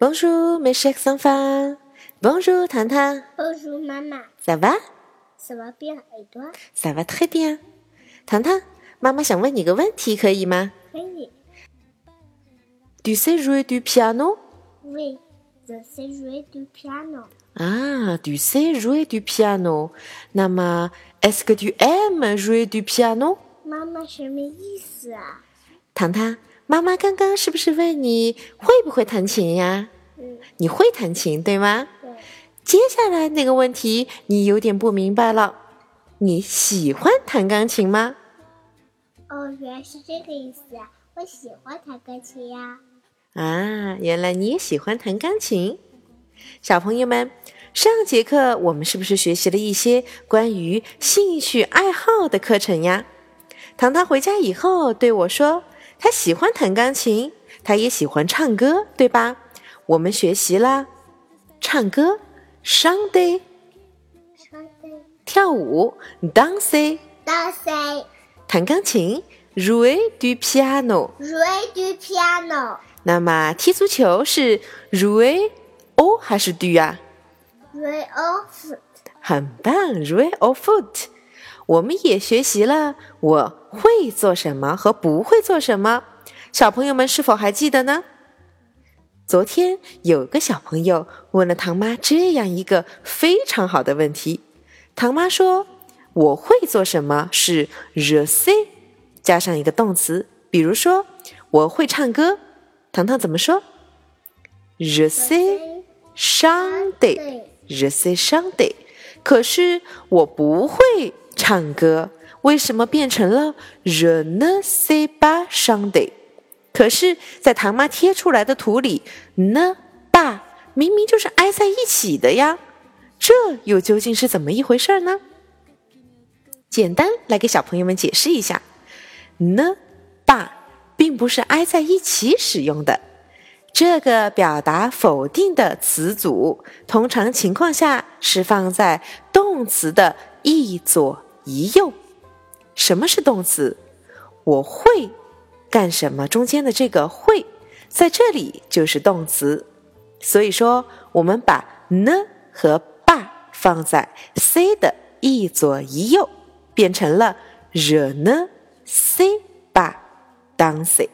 Bonjour, mes chers enfants. Bonjour, 糖糖。 Bonjour maman, Ça va? ça va bien et toi Ça va très bien. 糖糖，妈妈想问你个问题，可以吗可以。 ？Tu sais jouer du piano? Oui, je sais jouer du piano. 啊，tu sais jouer du piano。那么，est-ce que tu aimes jouer du piano？妈妈什么意思啊？糖糖， 妈妈刚刚是不是问你会不会弹琴呀？嗯，你会弹琴对吗？对，接下来那个问题你有点不明白了，你喜欢弹钢琴吗？哦，原来是这个意思啊！我喜欢弹钢琴呀。啊，原来你也喜欢弹钢琴。小朋友们，上节课我们是不是学习了一些关于兴趣爱好的课程呀？糖糖回家以后对我说，他喜欢弹钢琴，他也喜欢唱歌，对吧？我们学习了唱歌，Sunday；跳舞，Dancing；弹钢琴 Jouer du piano。，jouer du piano，jouer 那么踢足球是 Jouer o 还是 du 啊？off，很棒，Jouer au foot。我们也学习了我会做什么和不会做什么，小朋友们是否还记得呢？昨天有个小朋友问了唐妈这样一个非常好的问题，唐妈说：“我会做什么是 je sais 加上一个动词，比如说我会唱歌，糖糖怎么说？je sais chanter。”对，Je sais chanter，可是我不会唱歌，为什么变成了 Je ne sais pas chanter？可是，在唐妈贴出来的图里，ne pas 明明就是挨在一起的呀，这又究竟是怎么一回事呢？简单来给小朋友们解释一下，ne pas 并不是挨在一起使用的。这个表达否定的词组，通常情况下是放在动词的一左一右。什么是动词？我会干什么？中间的这个会，在这里就是动词。所以说，我们把呢和吧放在 c 的一左一右，变成了 je ne sais pas danser。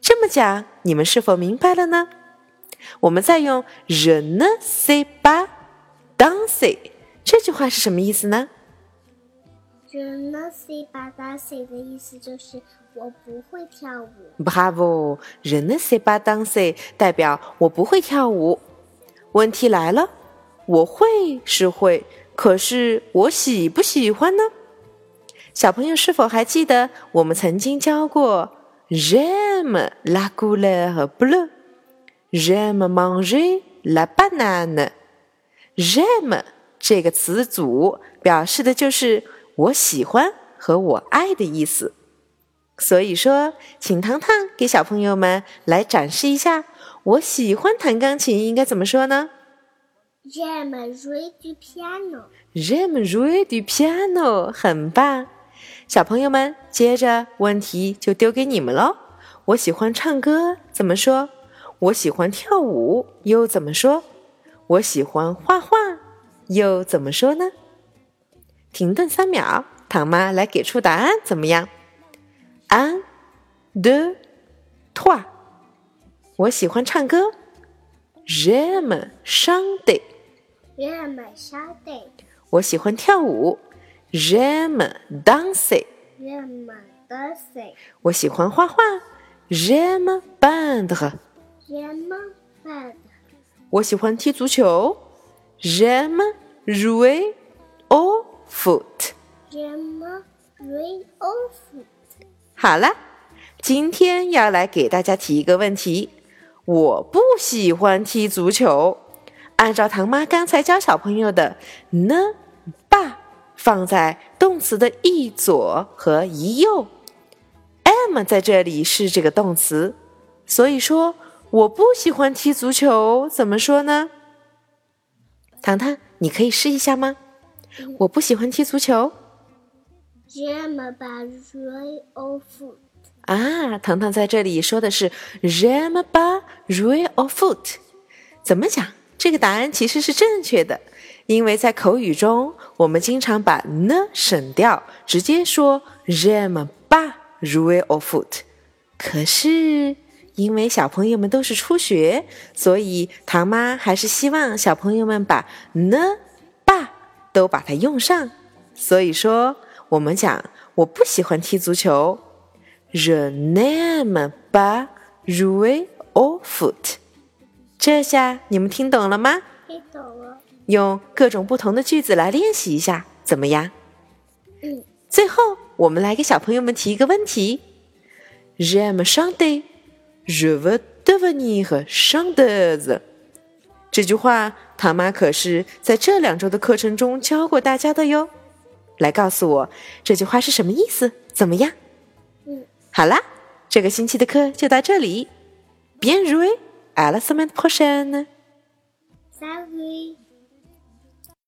这么讲，你们是否明白了呢？我们再用 je ne sais pas danser 这句话是什么意思呢？Je ne sais pas danser 的意思就是我不会跳舞。Bravo，je ne sais pas danser 代表我不会跳舞。问题来了，我会是会，可是我喜不喜欢呢？小朋友是否还记得我们曾经教过 j'aime la couleur bleue，j'aime manger la banane。j'aime 这个词组表示的就是我喜欢和我爱的意思。所以说，请糖糖给小朋友们来展示一下，我喜欢弹钢琴应该怎么说呢 J'aime jouer du piano。？J'aime jouer du piano，很棒。小朋友们，接着问题就丢给你们喽。我喜欢唱歌，怎么说？我喜欢跳舞，又怎么说？我喜欢画画，又怎么说呢？停顿三秒，唐妈来给出答案，怎么样？Un, deux, trois。我喜欢唱歌，J'aime chanter。J'aime chanter。我喜欢跳舞，J'aime danser。J'aime danser。我喜欢画画，J'aime peindre。J'aime peindre。我喜欢踢足球，J'aime jouer 好了，今天要来给大家提一个问题：我不喜欢踢足球。按照唐妈刚才教小朋友的呢把放在动词的一左和一右，am 在这里是这个动词，所以说我不喜欢踢足球，怎么说呢？糖糖，你可以试一下吗？我不喜欢踢足球。J'aime pas jouer au foot。啊，糖糖在这里说的是 "J'aime pas jouer au foot"，怎么讲？这个答案其实是正确的，因为在口语中，我们经常把呢省掉，直接说 j'aime pas jouer au foot。可是因为小朋友们都是初学，所以唐妈还是希望小朋友们把呢、爸都把它用上。所以说，我们讲我不喜欢踢足球，je n'aime pas jouer au foot。这下你们听懂了吗？听懂了。用各种不同的句子来练习一下，怎么样？嗯。最后，我们来给小朋友们提一个问题：J'aime chanter, je veux devenir chanteuse。这句话，唐妈可是在这两周的课程中教过大家的哟。来告诉我这句话是什么意思？怎么样？嗯。好啦，这个星期的课就到这里。Bien joué！À la semaine prochaine. Salut.